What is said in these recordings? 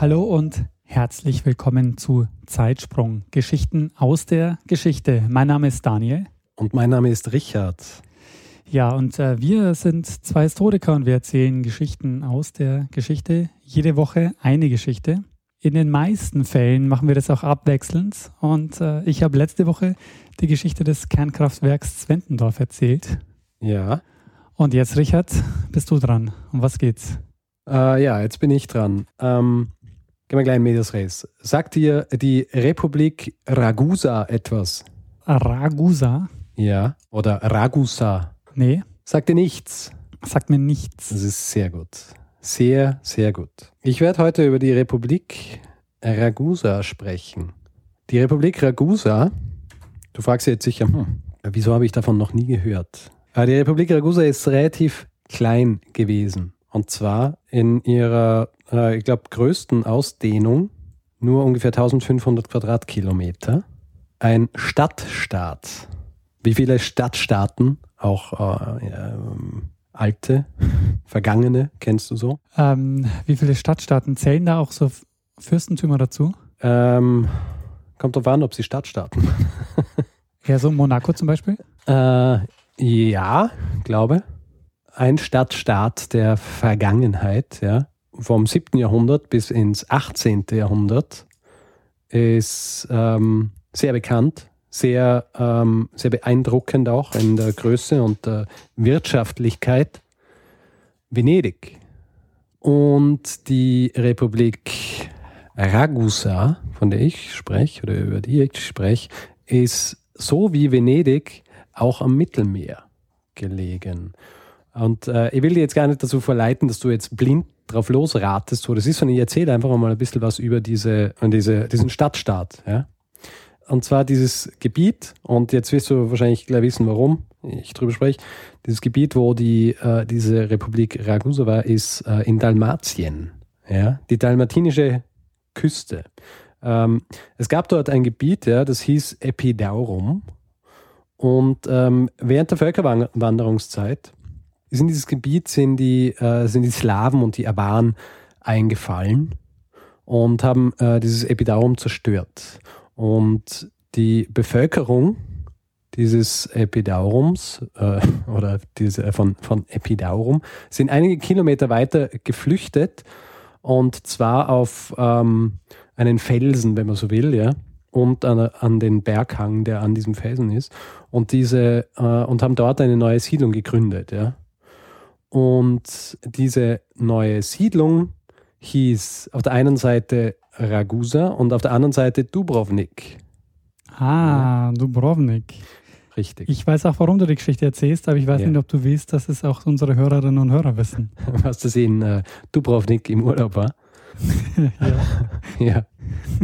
Hallo und herzlich willkommen zu Zeitsprung, Geschichten aus der Geschichte. Mein Name ist Daniel. Und mein Name ist Richard. Ja, und äh, wir sind zwei Historiker und wir erzählen Geschichten aus der Geschichte. Jede Woche eine Geschichte. In den meisten Fällen machen wir das auch abwechselnd. Und äh, ich habe letzte Woche die Geschichte des Kernkraftwerks Zwentendorf erzählt. Ja. Und jetzt, Richard, bist du dran. Um was geht's? Äh, ja, jetzt bin ich dran. Ähm, Gehen wir gleich in Medias Res. Sagt dir die Republik Ragusa etwas? Ragusa? Ja. Oder Ragusa? Nee. Sagt dir nichts? Sagt mir nichts. Das ist sehr gut. Sehr, sehr gut. Ich werde heute über die Republik Ragusa sprechen. Die Republik Ragusa, du fragst dich jetzt sicher, hm, wieso habe ich davon noch nie gehört? Aber die Republik Ragusa ist relativ klein gewesen. Und zwar in ihrer, äh, ich glaube, größten Ausdehnung, nur ungefähr 1500 Quadratkilometer. Ein Stadtstaat. Wie viele Stadtstaaten, auch äh, äh, alte, vergangene, kennst du so? Ähm, wie viele Stadtstaaten zählen da auch so Fürstentümer dazu? Ähm, kommt drauf an, ob sie Stadtstaaten. ja, so Monaco zum Beispiel? Äh, ja, glaube ein Stadtstaat der Vergangenheit, ja, vom 7. Jahrhundert bis ins 18. Jahrhundert, ist ähm, sehr bekannt, sehr, ähm, sehr beeindruckend auch in der Größe und der Wirtschaftlichkeit. Venedig. Und die Republik Ragusa, von der ich spreche oder über die ich spreche, ist so wie Venedig auch am Mittelmeer gelegen. Und äh, ich will dir jetzt gar nicht dazu verleiten, dass du jetzt blind drauf losratest, wo das ist, sondern ich erzähle einfach mal ein bisschen was über diese, diese, diesen Stadtstaat. Ja? Und zwar dieses Gebiet, und jetzt wirst du wahrscheinlich gleich wissen, warum ich drüber spreche, dieses Gebiet, wo die, äh, diese Republik Ragusa war, ist äh, in Dalmatien, ja? die dalmatinische Küste. Ähm, es gab dort ein Gebiet, ja, das hieß Epidaurum. Und ähm, während der Völkerwanderungszeit ist in dieses Gebiet sind die, äh, sind die Slawen und die Awaren eingefallen und haben äh, dieses Epidarum zerstört. Und die Bevölkerung dieses Epidaurums äh, oder diese, äh, von, von Epidaurum sind einige Kilometer weiter geflüchtet und zwar auf ähm, einen Felsen, wenn man so will, ja, und an, an, den Berghang, der an diesem Felsen ist, und diese äh, und haben dort eine neue Siedlung gegründet, ja. Und diese neue Siedlung hieß auf der einen Seite Ragusa und auf der anderen Seite Dubrovnik. Ah, Dubrovnik. Richtig. Ich weiß auch, warum du die Geschichte erzählst, aber ich weiß ja. nicht, ob du willst, dass es auch unsere Hörerinnen und Hörer wissen. Was das in äh, Dubrovnik im Urlaub war. ja. ja.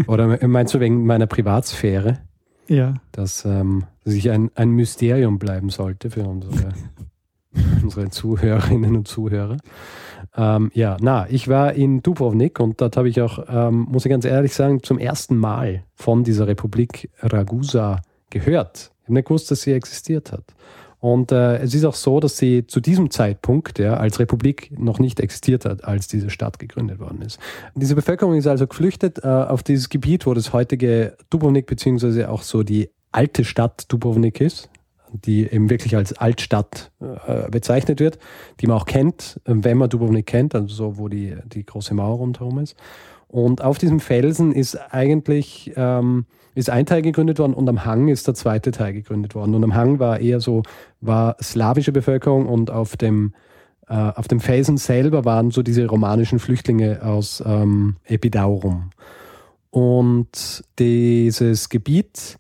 Oder meinst du wegen meiner Privatsphäre? Ja. Dass ähm, sich ein, ein Mysterium bleiben sollte für unsere unsere Zuhörerinnen und Zuhörer. Ähm, ja, na, ich war in Dubrovnik und dort habe ich auch, ähm, muss ich ganz ehrlich sagen, zum ersten Mal von dieser Republik Ragusa gehört. Ich habe nicht gewusst, dass sie existiert hat. Und äh, es ist auch so, dass sie zu diesem Zeitpunkt ja, als Republik noch nicht existiert hat, als diese Stadt gegründet worden ist. Diese Bevölkerung ist also geflüchtet äh, auf dieses Gebiet, wo das heutige Dubrovnik beziehungsweise auch so die alte Stadt Dubrovnik ist die eben wirklich als Altstadt äh, bezeichnet wird, die man auch kennt, wenn man Dubrovnik kennt, also so, wo die, die große Mauer rundherum ist. Und auf diesem Felsen ist eigentlich ähm, ist ein Teil gegründet worden und am Hang ist der zweite Teil gegründet worden. Und am Hang war eher so, war slawische Bevölkerung und auf dem, äh, auf dem Felsen selber waren so diese romanischen Flüchtlinge aus ähm, Epidaurum. Und dieses Gebiet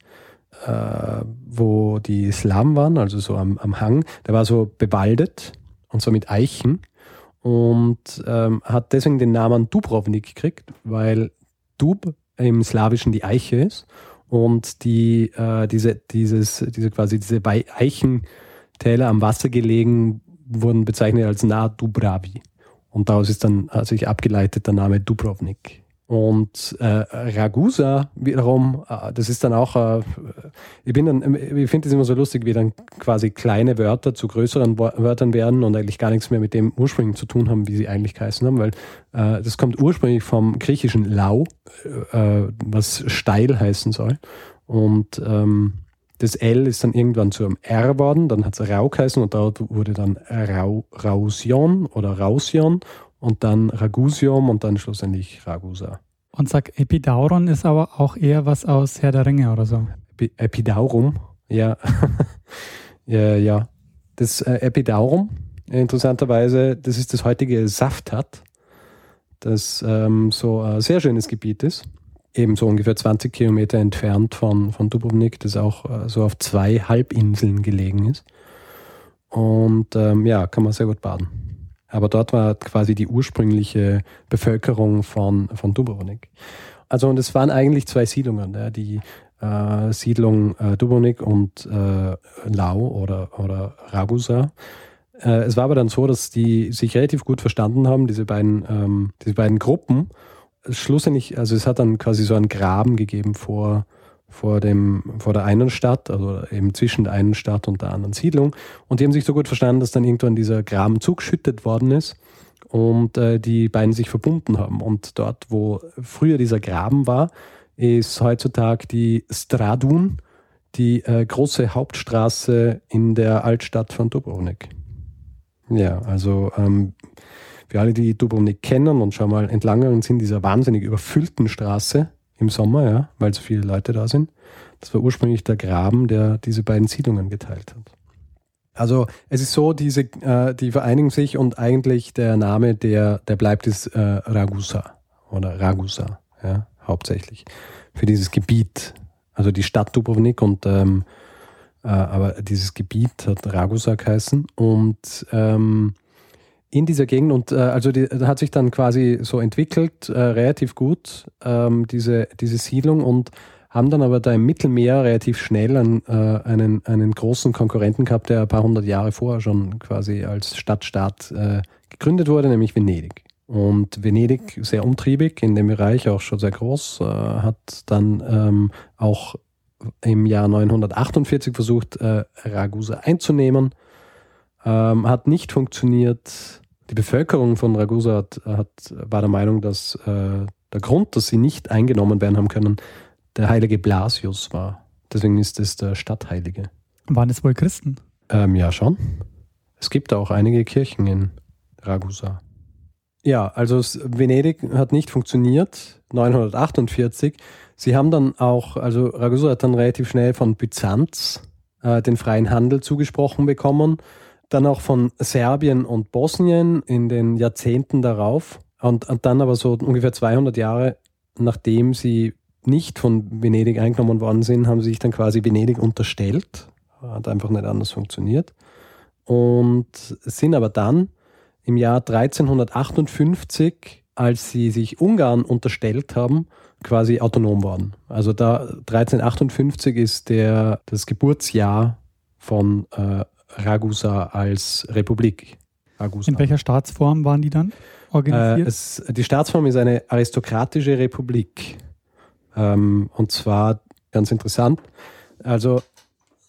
äh, wo die Slum waren, also so am, am Hang, der war so bewaldet und so mit Eichen und ähm, hat deswegen den Namen Dubrovnik gekriegt, weil Dub im Slawischen die Eiche ist und die, äh, diese, dieses, diese quasi diese Eichentäler am Wasser gelegen wurden bezeichnet als Na Dubravi. Und daraus ist dann sich abgeleitet der Name Dubrovnik. Und äh, Ragusa wiederum, äh, das ist dann auch, äh, ich dann, ich finde es immer so lustig, wie dann quasi kleine Wörter zu größeren Wörtern werden und eigentlich gar nichts mehr mit dem ursprünglich zu tun haben, wie sie eigentlich geheißen haben, weil äh, das kommt ursprünglich vom griechischen Lau, äh, was steil heißen soll. Und ähm, das L ist dann irgendwann zu einem R worden, dann hat es Rau geheißen und dort wurde dann Rau, Rausion oder Rausion und dann Ragusium und dann schlussendlich Ragusa. Und sag, Epidauron ist aber auch eher was aus Herr der Ringe oder so. Epidaurum, ja. ja, ja. Das äh, Epidaurum, interessanterweise, das ist das heutige Saftat, das ähm, so ein sehr schönes Gebiet ist. Eben so ungefähr 20 Kilometer entfernt von, von Dubrovnik, das auch äh, so auf zwei Halbinseln gelegen ist. Und ähm, ja, kann man sehr gut baden. Aber dort war quasi die ursprüngliche Bevölkerung von, von Dubrovnik. Also und es waren eigentlich zwei Siedlungen, ja, die äh, Siedlung äh, Dubrovnik und äh, Lau oder, oder Ragusa. Äh, es war aber dann so, dass die sich relativ gut verstanden haben, diese beiden, ähm, diese beiden Gruppen. Schlussendlich, also es hat dann quasi so einen Graben gegeben vor, vor, dem, vor der einen Stadt, also eben zwischen der einen Stadt und der anderen Siedlung. Und die haben sich so gut verstanden, dass dann irgendwann dieser Graben zugeschüttet worden ist und äh, die beiden sich verbunden haben. Und dort, wo früher dieser Graben war, ist heutzutage die Stradun, die äh, große Hauptstraße in der Altstadt von Dubrovnik. Ja, also ähm, für alle, die Dubrovnik kennen und schon mal entlang sind dieser wahnsinnig überfüllten Straße, im Sommer, ja, weil so viele Leute da sind. Das war ursprünglich der Graben, der diese beiden Siedlungen geteilt hat. Also es ist so, diese, äh, die vereinigen sich und eigentlich der Name, der, der bleibt, ist äh, Ragusa oder Ragusa, ja, hauptsächlich für dieses Gebiet. Also die Stadt Dubrovnik und ähm, äh, aber dieses Gebiet hat Ragusa geheißen und ähm, in dieser Gegend und äh, also die, hat sich dann quasi so entwickelt, äh, relativ gut, ähm, diese, diese Siedlung und haben dann aber da im Mittelmeer relativ schnell einen, äh, einen, einen großen Konkurrenten gehabt, der ein paar hundert Jahre vorher schon quasi als Stadtstaat äh, gegründet wurde, nämlich Venedig. Und Venedig, sehr umtriebig in dem Bereich, auch schon sehr groß, äh, hat dann ähm, auch im Jahr 948 versucht, äh, Ragusa einzunehmen. Ähm, hat nicht funktioniert. Die Bevölkerung von Ragusa hat, hat, war der Meinung, dass äh, der Grund, dass sie nicht eingenommen werden haben können, der heilige Blasius war. Deswegen ist es der Stadtheilige. Waren es wohl Christen? Ähm, ja, schon. Es gibt auch einige Kirchen in Ragusa. Ja, also Venedig hat nicht funktioniert, 948. Sie haben dann auch, also Ragusa hat dann relativ schnell von Byzanz äh, den freien Handel zugesprochen bekommen dann auch von Serbien und Bosnien in den Jahrzehnten darauf und, und dann aber so ungefähr 200 Jahre nachdem sie nicht von Venedig eingenommen worden sind, haben sie sich dann quasi Venedig unterstellt. Hat einfach nicht anders funktioniert. Und sind aber dann im Jahr 1358, als sie sich Ungarn unterstellt haben, quasi autonom worden. Also da 1358 ist der, das Geburtsjahr von äh, Ragusa als Republik. Ragusa. In welcher Staatsform waren die dann organisiert? Äh, es, die Staatsform ist eine aristokratische Republik. Ähm, und zwar ganz interessant. Also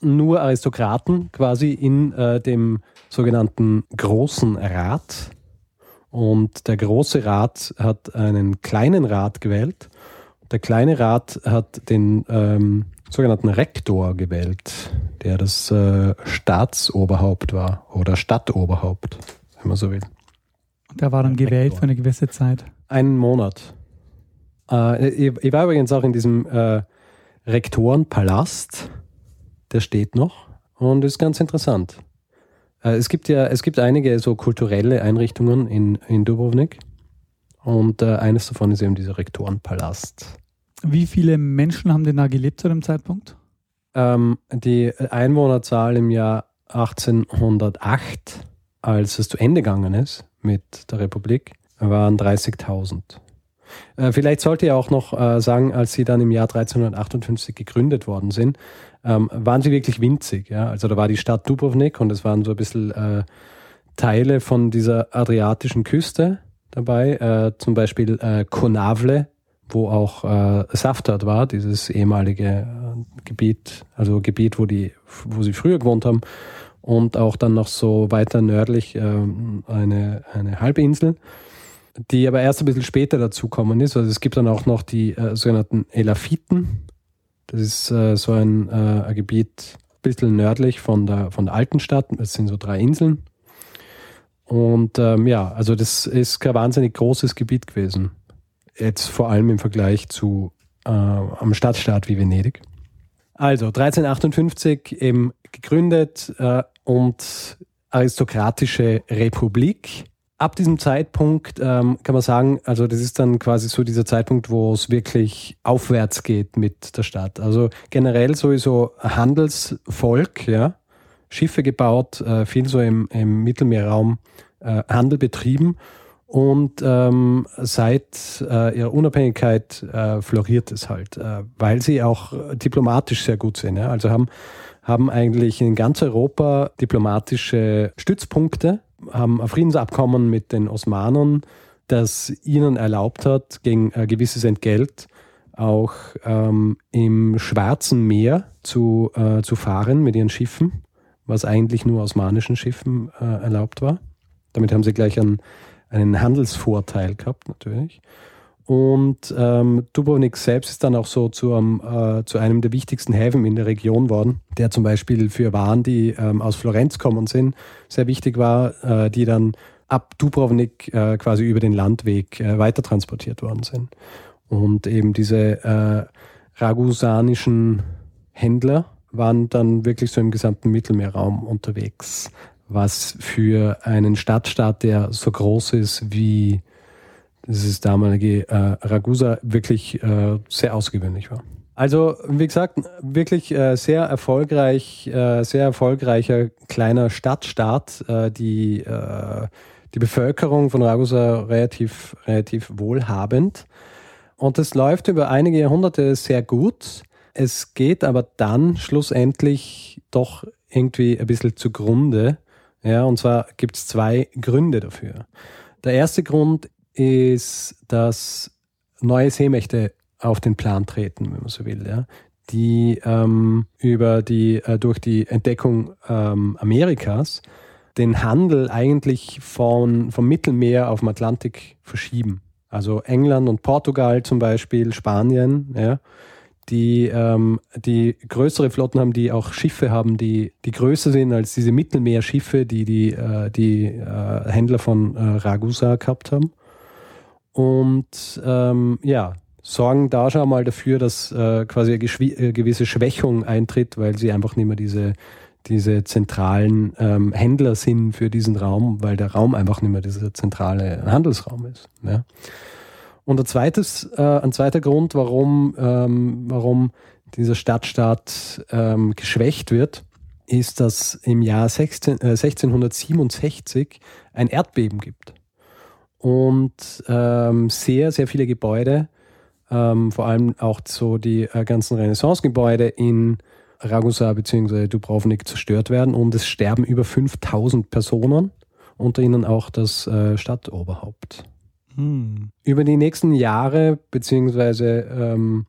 nur Aristokraten quasi in äh, dem sogenannten Großen Rat. Und der Große Rat hat einen kleinen Rat gewählt. Der kleine Rat hat den ähm, sogenannten Rektor gewählt, der das äh, Staatsoberhaupt war oder Stadtoberhaupt, wenn man so will. Und der war dann Rektor. gewählt für eine gewisse Zeit? Einen Monat. Äh, ich, ich, war übrigens auch in diesem äh, Rektorenpalast, der steht noch und ist ganz interessant. Äh, es gibt ja, es gibt einige so kulturelle Einrichtungen in, in Dubrovnik und äh, eines davon ist eben dieser Rektorenpalast. Wie viele Menschen haben denn da gelebt zu dem Zeitpunkt? Ähm, die Einwohnerzahl im Jahr 1808, als es zu Ende gegangen ist mit der Republik, waren 30.000. Äh, vielleicht sollte ich auch noch äh, sagen, als sie dann im Jahr 1358 gegründet worden sind, ähm, waren sie wirklich winzig. Ja? Also da war die Stadt Dubrovnik und es waren so ein bisschen äh, Teile von dieser adriatischen Küste dabei, äh, zum Beispiel äh, Konavle, wo auch äh, Saftad war, dieses ehemalige äh, Gebiet, also Gebiet, wo die, wo sie früher gewohnt haben, und auch dann noch so weiter nördlich äh, eine, eine Halbinsel, die aber erst ein bisschen später dazukommen ist. Also es gibt dann auch noch die äh, sogenannten Elafiten. Das ist äh, so ein, ein Gebiet ein bisschen nördlich von der, von der alten Stadt. Es sind so drei Inseln. Und ähm, ja, also das ist kein wahnsinnig großes Gebiet gewesen. Jetzt vor allem im Vergleich zu äh, am Stadtstaat wie Venedig. Also 1358 eben gegründet äh, und aristokratische Republik. Ab diesem Zeitpunkt ähm, kann man sagen, also das ist dann quasi so dieser Zeitpunkt, wo es wirklich aufwärts geht mit der Stadt. Also generell sowieso Handelsvolk, ja, Schiffe gebaut, äh, viel so im, im Mittelmeerraum äh, Handel betrieben und ähm, seit äh, ihrer Unabhängigkeit äh, floriert es halt, äh, weil sie auch diplomatisch sehr gut sind. Ja? Also haben, haben eigentlich in ganz Europa diplomatische Stützpunkte, haben ein Friedensabkommen mit den Osmanern, das ihnen erlaubt hat, gegen ein gewisses Entgelt auch ähm, im Schwarzen Meer zu, äh, zu fahren mit ihren Schiffen, was eigentlich nur osmanischen Schiffen äh, erlaubt war. Damit haben sie gleich einen, einen Handelsvorteil gehabt, natürlich. Und ähm, Dubrovnik selbst ist dann auch so zu, um, äh, zu einem der wichtigsten Häfen in der Region worden, der zum Beispiel für Waren, die ähm, aus Florenz kommen sind, sehr wichtig war, äh, die dann ab Dubrovnik äh, quasi über den Landweg äh, weitertransportiert worden sind. Und eben diese äh, ragusanischen Händler waren dann wirklich so im gesamten Mittelmeerraum unterwegs was für einen Stadtstaat, der so groß ist wie dieses damalige äh, Ragusa, wirklich äh, sehr außergewöhnlich war. Also, wie gesagt, wirklich äh, sehr erfolgreich, äh, sehr erfolgreicher kleiner Stadtstaat, äh, die, äh, die Bevölkerung von Ragusa relativ, relativ wohlhabend. Und es läuft über einige Jahrhunderte sehr gut. Es geht aber dann schlussendlich doch irgendwie ein bisschen zugrunde. Ja, und zwar gibt es zwei Gründe dafür. Der erste Grund ist, dass neue Seemächte auf den Plan treten, wenn man so will, ja, die ähm, über die, äh, durch die Entdeckung ähm, Amerikas den Handel eigentlich von, vom Mittelmeer auf dem Atlantik verschieben. Also England und Portugal zum Beispiel, Spanien, ja, die, ähm, die größere Flotten haben, die auch Schiffe haben, die, die größer sind als diese Mittelmeerschiffe, die die, äh, die äh, Händler von äh, Ragusa gehabt haben. Und ähm, ja, sorgen da schon mal dafür, dass äh, quasi eine äh, gewisse Schwächung eintritt, weil sie einfach nicht mehr diese, diese zentralen ähm, Händler sind für diesen Raum, weil der Raum einfach nicht mehr dieser zentrale Handelsraum ist. Ja. Und ein, zweites, äh, ein zweiter Grund, warum, ähm, warum dieser Stadtstaat ähm, geschwächt wird, ist, dass im Jahr 16, äh, 1667 ein Erdbeben gibt. Und ähm, sehr, sehr viele Gebäude, ähm, vor allem auch so die äh, ganzen Renaissance-Gebäude in Ragusa bzw. Dubrovnik zerstört werden und es sterben über 5000 Personen, unter ihnen auch das äh, Stadtoberhaupt. Hm. Über die nächsten Jahre bzw. ähm,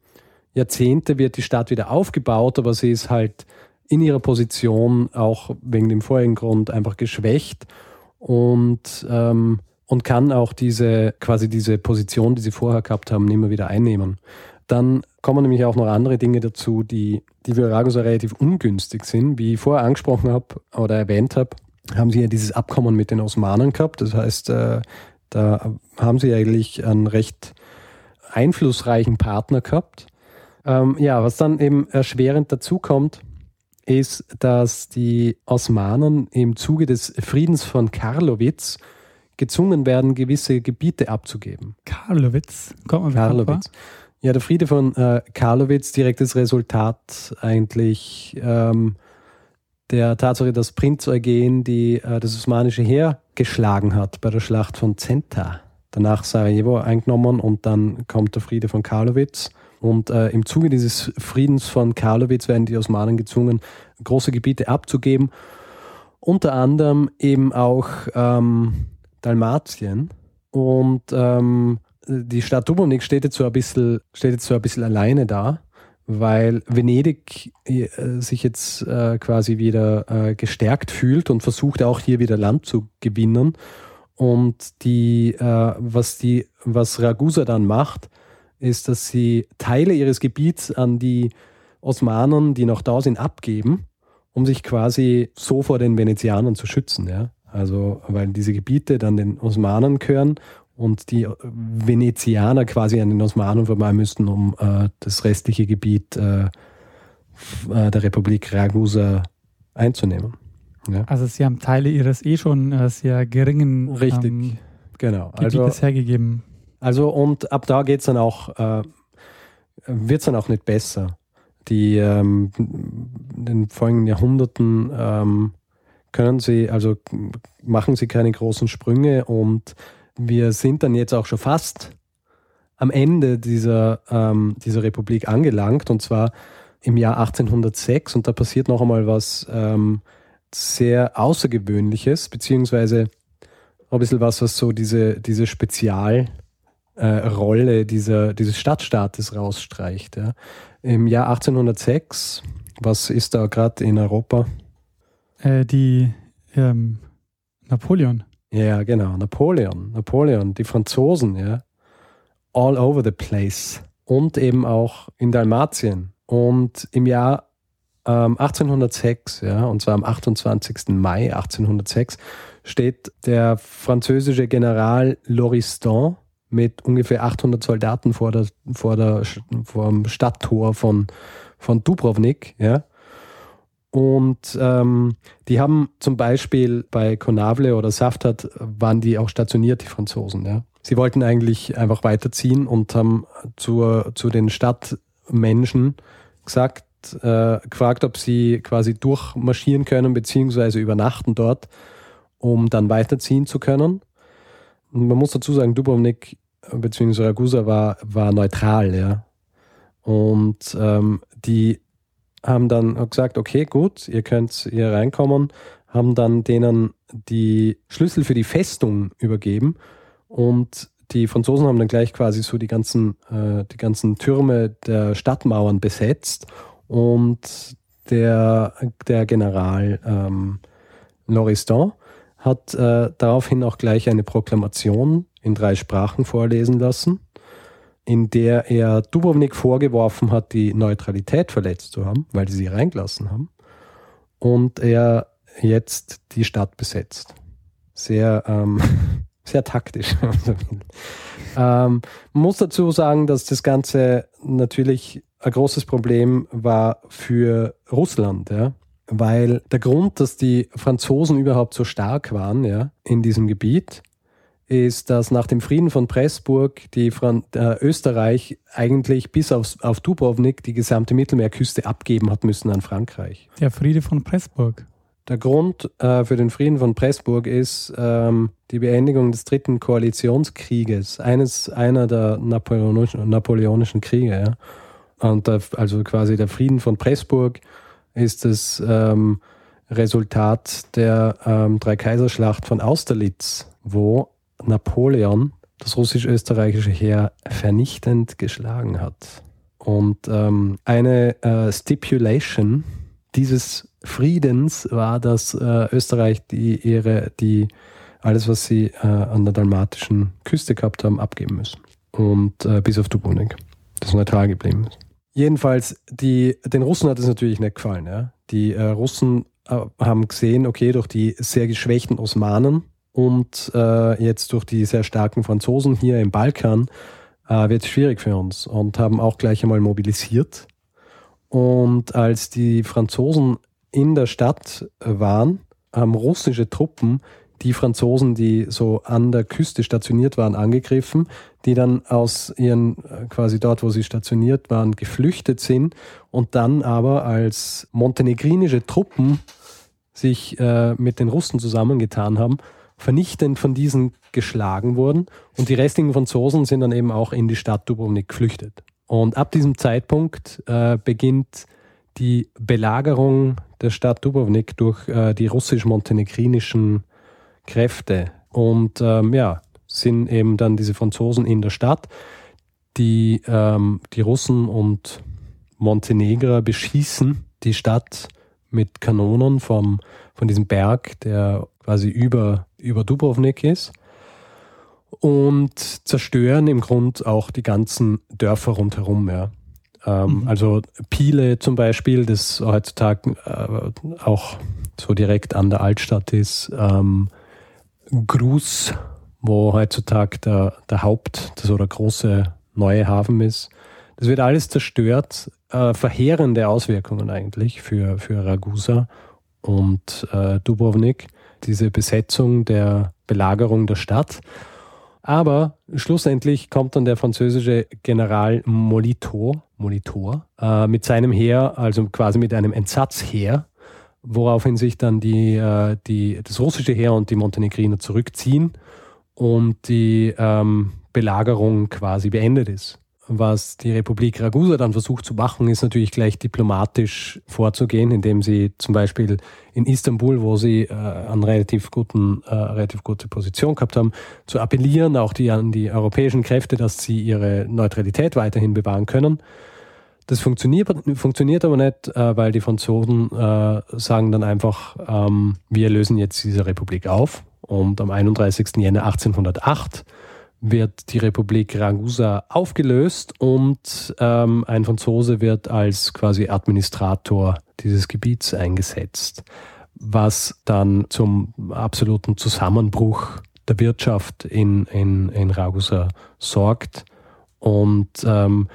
Jahrzehnte wird die Stadt wieder aufgebaut, aber sie ist halt in ihrer Position auch wegen dem vorigen Grund einfach geschwächt und, ähm, und kann auch diese quasi diese Position, die sie vorher gehabt haben, mehr wieder einnehmen. Dann kommen nämlich auch noch andere Dinge dazu, die, die für Ragusa relativ ungünstig sind. Wie ich vorher angesprochen habe oder erwähnt habe, haben sie ja dieses Abkommen mit den Osmanen gehabt. Das heißt, äh, da haben sie eigentlich einen recht einflussreichen Partner gehabt. Ähm, ja, was dann eben erschwerend dazu kommt, ist, dass die Osmanen im Zuge des Friedens von Karlowitz gezwungen werden, gewisse Gebiete abzugeben. Karlowitz? Kommt man Karlowitz. Ja, der Friede von äh, Karlowitz, direktes Resultat eigentlich ähm, der Tatsache, dass Prinz Eugen die, äh, das osmanische Heer geschlagen hat bei der Schlacht von Zenta. danach Sarajevo eingenommen und dann kommt der Friede von Karlowitz. Und äh, im Zuge dieses Friedens von Karlowitz werden die Osmanen gezwungen, große Gebiete abzugeben. Unter anderem eben auch ähm, Dalmatien. Und ähm, die Stadt Dubrovnik steht jetzt so ein bisschen, steht jetzt so ein bisschen alleine da, weil Venedig äh, sich jetzt äh, quasi wieder äh, gestärkt fühlt und versucht auch hier wieder Land zu gewinnen. Und die, was die, was Ragusa dann macht, ist, dass sie Teile ihres Gebiets an die Osmanen, die noch da sind, abgeben, um sich quasi so vor den Venezianern zu schützen. Ja? Also, weil diese Gebiete dann den Osmanen gehören und die Venezianer quasi an den Osmanen vorbei müssten, um äh, das restliche Gebiet äh, äh der Republik Ragusa einzunehmen. Ja. Also sie haben Teile ihres eh schon äh, sehr geringen Richtig, ähm, genau. Gebietes also, hergegeben. Also und ab da geht es dann auch, äh, wird es dann auch nicht besser. Die ähm, in den folgenden Jahrhunderten ähm, können sie, also machen sie keine großen Sprünge und wir sind dann jetzt auch schon fast am Ende dieser, ähm, dieser Republik angelangt und zwar im Jahr 1806 und da passiert noch einmal was ähm, sehr Außergewöhnliches, beziehungsweise ein bisschen was, was so diese, diese Spezialrolle äh, dieser, dieses Stadtstaates rausstreicht. Ja. Im Jahr 1806, was ist da gerade in Europa? Äh, die ähm, Napoleon. Ja, genau, Napoleon. Napoleon, die Franzosen, ja. All over the place. Und eben auch in Dalmatien. Und im Jahr ähm, 1806, ja, und zwar am 28. Mai 1806, steht der französische General Loriston mit ungefähr 800 Soldaten vor, der, vor, der, vor dem Stadttor von, von Dubrovnik, ja. Und ähm, die haben zum Beispiel bei Konavle oder Saftat waren die auch stationiert, die Franzosen. Ja. Sie wollten eigentlich einfach weiterziehen und haben zur, zu den Stadtmenschen gesagt, äh, gefragt, ob sie quasi durchmarschieren können beziehungsweise übernachten dort, um dann weiterziehen zu können. Und man muss dazu sagen, Dubrovnik beziehungsweise Ragusa war, war neutral, ja. Und ähm, die haben dann gesagt, okay, gut, ihr könnt hier reinkommen, haben dann denen die Schlüssel für die Festung übergeben und die Franzosen haben dann gleich quasi so die ganzen, äh, die ganzen Türme der Stadtmauern besetzt und der, der General ähm, Loristan hat äh, daraufhin auch gleich eine Proklamation in drei Sprachen vorlesen lassen, in der er Dubrovnik vorgeworfen hat, die Neutralität verletzt zu haben, weil sie sie reingelassen haben. Und er jetzt die Stadt besetzt. Sehr, ähm, sehr taktisch. ähm, muss dazu sagen, dass das Ganze natürlich ein großes Problem war für Russland, ja. Weil der Grund, dass die Franzosen überhaupt so stark waren, ja, in diesem Gebiet, ist, dass nach dem Frieden von Pressburg die Fran äh, Österreich eigentlich bis aufs, auf Dubrovnik die gesamte Mittelmeerküste abgeben hat müssen an Frankreich. Der Friede von Pressburg. Der Grund äh, für den Frieden von Pressburg ist ähm, die Beendigung des dritten Koalitionskrieges, eines einer der napoleonischen, napoleonischen Kriege. Ja. Und der, also quasi der Frieden von Pressburg ist das ähm, Resultat der ähm, Dreikaiserschlacht von Austerlitz, wo Napoleon das russisch-österreichische Heer vernichtend geschlagen hat. Und ähm, eine äh, Stipulation dieses Friedens war, dass äh, Österreich die ihre, die alles, was sie äh, an der dalmatischen Küste gehabt haben, abgeben müssen. Und äh, bis auf Dubrovnik, das neutral geblieben ist. Jedenfalls, die, den Russen hat es natürlich nicht gefallen. Ja? Die äh, Russen äh, haben gesehen, okay, durch die sehr geschwächten Osmanen und äh, jetzt durch die sehr starken Franzosen hier im Balkan äh, wird es schwierig für uns und haben auch gleich einmal mobilisiert. Und als die Franzosen in der Stadt waren, haben russische Truppen die Franzosen, die so an der Küste stationiert waren, angegriffen, die dann aus ihren, äh, quasi dort, wo sie stationiert waren, geflüchtet sind und dann aber als montenegrinische Truppen sich äh, mit den Russen zusammengetan haben vernichtend von diesen geschlagen wurden. Und die restlichen Franzosen sind dann eben auch in die Stadt Dubrovnik geflüchtet. Und ab diesem Zeitpunkt äh, beginnt die Belagerung der Stadt Dubrovnik durch äh, die russisch-montenegrinischen Kräfte. Und ähm, ja, sind eben dann diese Franzosen in der Stadt. Die, ähm, die Russen und Montenegrer beschießen die Stadt mit Kanonen vom, von diesem Berg, der quasi über, über Dubrovnik ist und zerstören im Grund auch die ganzen Dörfer rundherum. Ja. Ähm, mhm. Also Pile zum Beispiel, das heutzutage äh, auch so direkt an der Altstadt ist. Ähm, Grus, wo heutzutage der, der Haupt, das oder große neue Hafen ist. Das wird alles zerstört. Äh, verheerende Auswirkungen eigentlich für, für Ragusa und äh, Dubrovnik. Diese Besetzung der Belagerung der Stadt. Aber schlussendlich kommt dann der französische General Molitor, Molitor äh, mit seinem Heer, also quasi mit einem Entsatzheer, woraufhin sich dann die, äh, die, das russische Heer und die Montenegriner zurückziehen und die ähm, Belagerung quasi beendet ist. Was die Republik Ragusa dann versucht zu machen, ist natürlich gleich diplomatisch vorzugehen, indem sie zum Beispiel in Istanbul, wo sie äh, einen relativ guten, äh, relativ gute Position gehabt haben, zu appellieren, auch die, an die europäischen Kräfte, dass sie ihre Neutralität weiterhin bewahren können. Das funktioniert, funktioniert aber nicht, äh, weil die Franzosen äh, sagen dann einfach, ähm, wir lösen jetzt diese Republik auf. Und am 31. Jänner 1808 wird die Republik Ragusa aufgelöst und ähm, ein Franzose wird als quasi Administrator dieses Gebiets eingesetzt, was dann zum absoluten Zusammenbruch der Wirtschaft in, in, in Ragusa sorgt und ähm,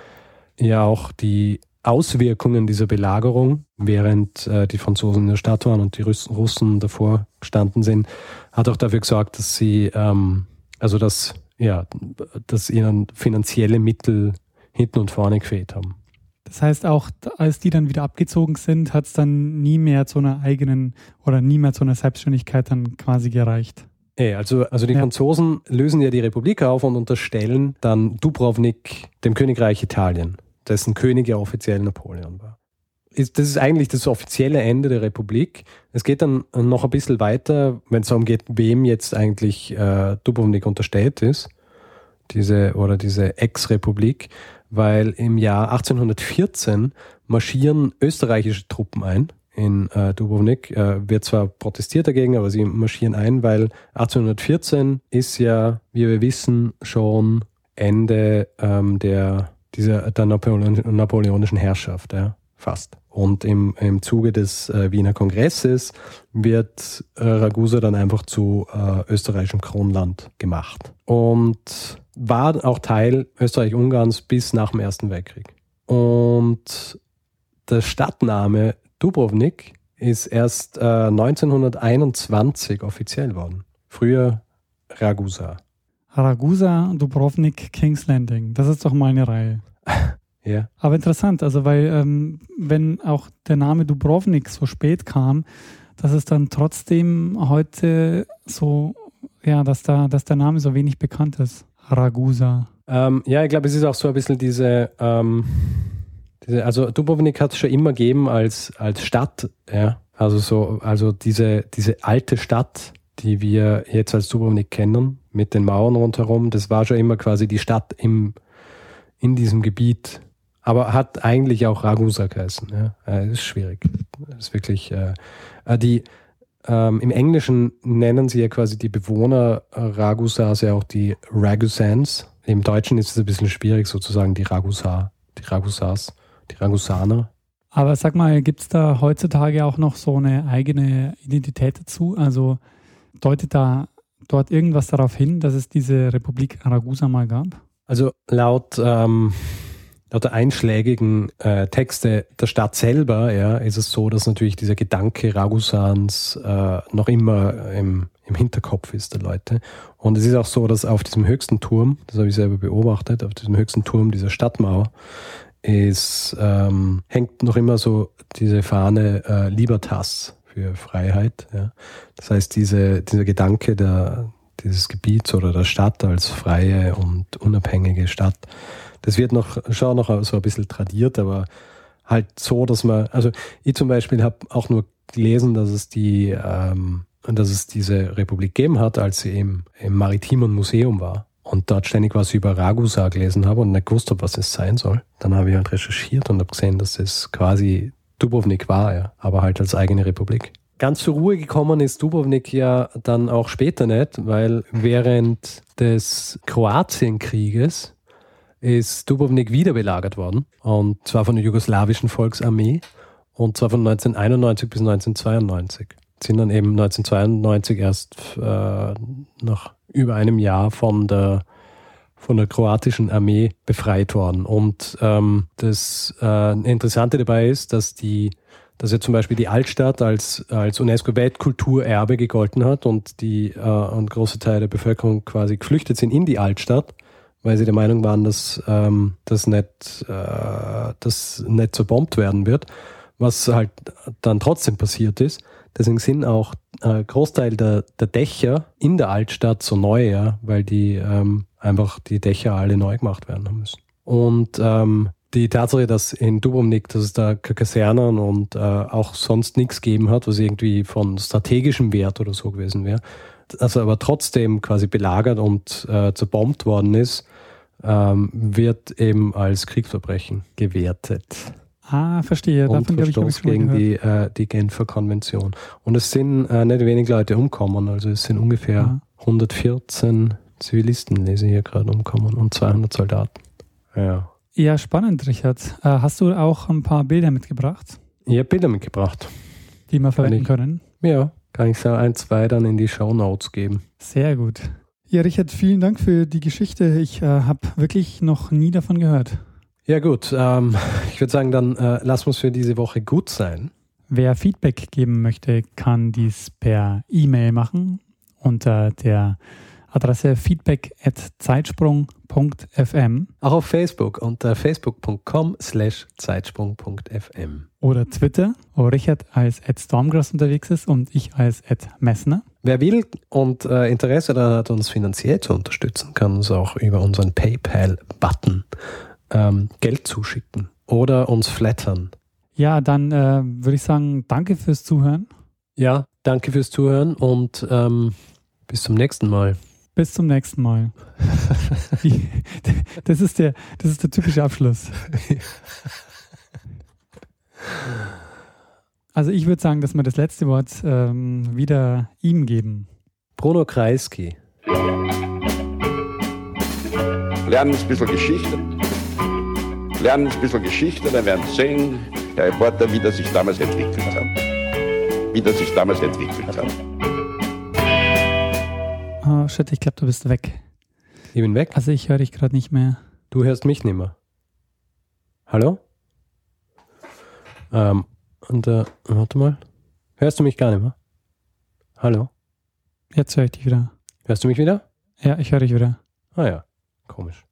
ja auch die Auswirkungen dieser Belagerung, während äh, die Franzosen in der Stadt waren und die Russen davor gestanden sind, hat auch dafür gesorgt, dass sie, ähm, also dass ja, dass ihnen finanzielle Mittel hinten und vorne gefehlt haben. Das heißt auch, als die dann wieder abgezogen sind, hat es dann nie mehr zu einer eigenen oder nie mehr zu einer Selbstständigkeit dann quasi gereicht. Ey, also, also die ja. Franzosen lösen ja die Republik auf und unterstellen dann Dubrovnik dem Königreich Italien, dessen König ja offiziell Napoleon war ist, das ist eigentlich das offizielle Ende der Republik. Es geht dann noch ein bisschen weiter, wenn es darum geht, wem jetzt eigentlich äh, Dubrovnik unterstellt ist, diese oder diese Ex-Republik, weil im Jahr 1814 marschieren österreichische Truppen ein in äh, Dubrovnik. Äh, wird zwar protestiert dagegen, aber sie marschieren ein, weil 1814 ist ja, wie wir wissen, schon Ende ähm, der, dieser, der Napoleon, napoleonischen Herrschaft. Ja fast. Und im, im Zuge des äh, Wiener Kongresses wird äh, Ragusa dann einfach zu äh, österreichischem Kronland gemacht und war auch Teil Österreich-Ungarns bis nach dem Ersten Weltkrieg. Und der Stadtname Dubrovnik ist erst äh, 1921 offiziell worden. Früher Ragusa. Ragusa, Dubrovnik, King's Landing. Das ist doch mal eine Reihe. Ja. Aber interessant, also weil ähm, wenn auch der Name Dubrovnik so spät kam, dass es dann trotzdem heute so, ja, dass da, dass der Name so wenig bekannt ist. Ragusa. Ähm, ja, ich glaube, es ist auch so ein bisschen diese, ähm, diese also Dubrovnik hat es schon immer gegeben als, als Stadt, ja. Also so, also diese, diese alte Stadt, die wir jetzt als Dubrovnik kennen, mit den Mauern rundherum, das war schon immer quasi die Stadt im, in diesem Gebiet aber hat eigentlich auch Ragusa geheißen. Ja? Äh, ist schwierig. Ist wirklich. Äh, äh, die, ähm, Im Englischen nennen sie ja quasi die Bewohner Ragusas ja auch die Ragusans. Im Deutschen ist es ein bisschen schwierig, sozusagen die Ragusa, die Ragusas, die Ragusaner. Aber sag mal, gibt es da heutzutage auch noch so eine eigene Identität dazu? Also deutet da dort irgendwas darauf hin, dass es diese Republik Ragusa mal gab? Also laut ähm, laut der einschlägigen äh, Texte der Stadt selber, ja, ist es so, dass natürlich dieser Gedanke Ragusans äh, noch immer im, im Hinterkopf ist der Leute. Und es ist auch so, dass auf diesem höchsten Turm, das habe ich selber beobachtet, auf diesem höchsten Turm dieser Stadtmauer, ist, ähm, hängt noch immer so diese Fahne äh, Libertas für Freiheit. Ja. Das heißt, diese, dieser Gedanke der, dieses Gebiets oder der Stadt als freie und unabhängige Stadt, das wird noch schon noch so ein bisschen tradiert, aber halt so, dass man, also ich zum Beispiel habe auch nur gelesen, dass es die, ähm, dass es diese Republik gegeben hat, als sie im, im Maritimen Museum war und dort ständig was über Ragusa gelesen habe und nicht gewusst habe, was es sein soll. Dann habe ich halt recherchiert und habe gesehen, dass es quasi Dubrovnik war, ja, aber halt als eigene Republik. Ganz zur Ruhe gekommen ist Dubrovnik ja dann auch später nicht, weil während des Kroatienkrieges ist Dubrovnik wieder belagert worden und zwar von der jugoslawischen Volksarmee und zwar von 1991 bis 1992. Sind dann eben 1992 erst äh, nach über einem Jahr von der von der kroatischen Armee befreit worden. Und ähm, das äh, Interessante dabei ist, dass die dass ja zum Beispiel die Altstadt als, als UNESCO-Weltkulturerbe gegolten hat und die äh, und große Teile der Bevölkerung quasi geflüchtet sind in die Altstadt, weil sie der Meinung waren, dass ähm, das nicht, äh, nicht zerbombt werden wird, was halt dann trotzdem passiert ist. Deswegen sind auch äh, Großteil der, der Dächer in der Altstadt so neu, ja, weil die ähm, einfach die Dächer alle neu gemacht werden müssen. Und ähm, die Tatsache, dass in Dubrovnik, dass es da Kasernen und äh, auch sonst nichts gegeben hat, was irgendwie von strategischem Wert oder so gewesen wäre, also aber trotzdem quasi belagert und äh, zerbombt worden ist, ähm, wird eben als Kriegsverbrechen gewertet. Ah, verstehe. Und Davon, Verstoß ich, gegen die, äh, die Genfer Konvention. Und es sind äh, nicht wenig Leute umgekommen, also es sind ungefähr ja. 114 Zivilisten, lese ich hier gerade, umkommen und 200 Soldaten. Ja. Ja, spannend, Richard. Äh, hast du auch ein paar Bilder mitgebracht? Ich habe Bilder mitgebracht. Die wir verwenden kann ich, können? Ja, kann ich so ein, zwei dann in die Show Notes geben. Sehr gut. Ja, Richard, vielen Dank für die Geschichte. Ich äh, habe wirklich noch nie davon gehört. Ja gut, ähm, ich würde sagen, dann äh, lassen wir es für diese Woche gut sein. Wer Feedback geben möchte, kann dies per E-Mail machen unter der Adresse feedback.zeitsprung.fm. Auch auf Facebook unter facebook.com slash zeitsprung.fm. Oder Twitter, wo Richard als Ed Stormgrass unterwegs ist und ich als Ed Messner. Wer will und äh, Interesse daran hat, uns finanziell zu unterstützen, kann uns auch über unseren PayPal-Button ähm, Geld zuschicken oder uns flattern. Ja, dann äh, würde ich sagen, danke fürs Zuhören. Ja, danke fürs Zuhören und ähm, bis zum nächsten Mal. Bis zum nächsten Mal. das, ist der, das ist der typische Abschluss. Also ich würde sagen, dass wir das letzte Wort ähm, wieder ihm geben. Bruno Kreisky. Lernen ein bisschen Geschichte lernen ein bisschen Geschichte, dann werden Sie sehen, Herr Reporter, wie das sich damals entwickelt hat. Wie das sich damals entwickelt hat. Oh shit, ich glaube, du bist weg. Ich bin weg? Also ich höre dich gerade nicht mehr. Du hörst mich nicht mehr. Hallo? Ähm, und äh, warte mal. Hörst du mich gar nicht mehr? Hallo? Jetzt höre ich dich wieder. Hörst du mich wieder? Ja, ich höre dich wieder. Ah ja, komisch.